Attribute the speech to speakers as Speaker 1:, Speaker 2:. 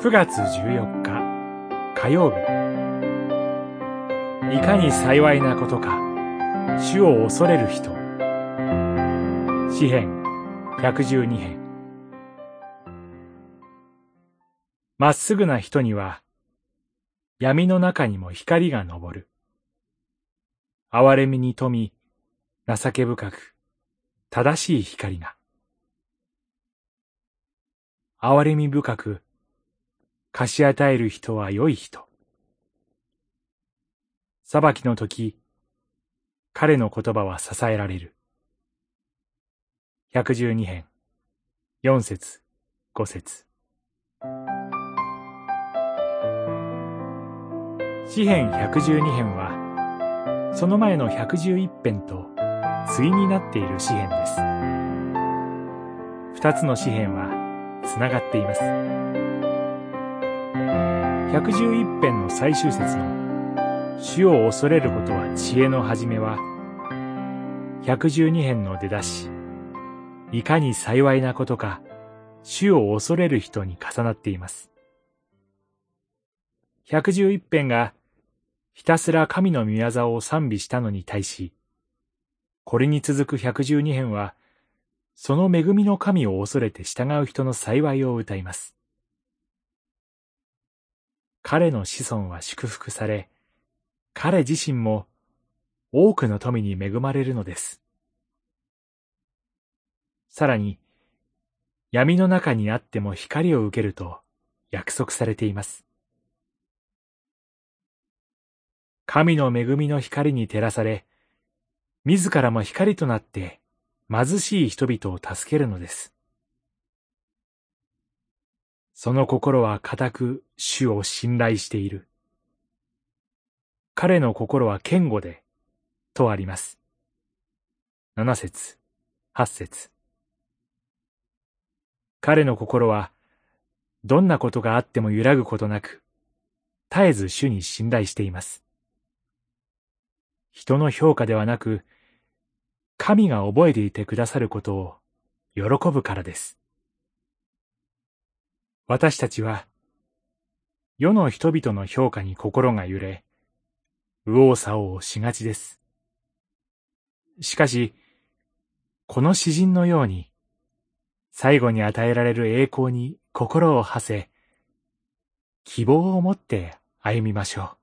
Speaker 1: 9月14日火曜日。いかに幸いなことか主を恐れる人。詩編112編。まっすぐな人には闇の中にも光が昇る。憐れみに富み情け深く正しい光が。憐れみ深く貸し与える人は良い人。裁きの時、彼の言葉は支えられる。百十二編、四節、五節。詩編百十二編は、その前の百十一編と対になっている詩編です。二つの詩編はつながっています。111編の最終節の主を恐れることは知恵の始めは、112編の出だし、いかに幸いなことか、主を恐れる人に重なっています。111編がひたすら神の御業を賛美したのに対し、これに続く112編は、その恵みの神を恐れて従う人の幸いを歌います。彼の子孫は祝福され、彼自身も多くの富に恵まれるのです。さらに、闇の中にあっても光を受けると約束されています。神の恵みの光に照らされ、自らも光となって貧しい人々を助けるのです。その心は固く主を信頼している。彼の心は堅固で、とあります。七節、八節。彼の心は、どんなことがあっても揺らぐことなく、絶えず主に信頼しています。人の評価ではなく、神が覚えていてくださることを喜ぶからです。私たちは、世の人々の評価に心が揺れ、右往左往しがちです。しかし、この詩人のように、最後に与えられる栄光に心を馳せ、希望を持って歩みましょう。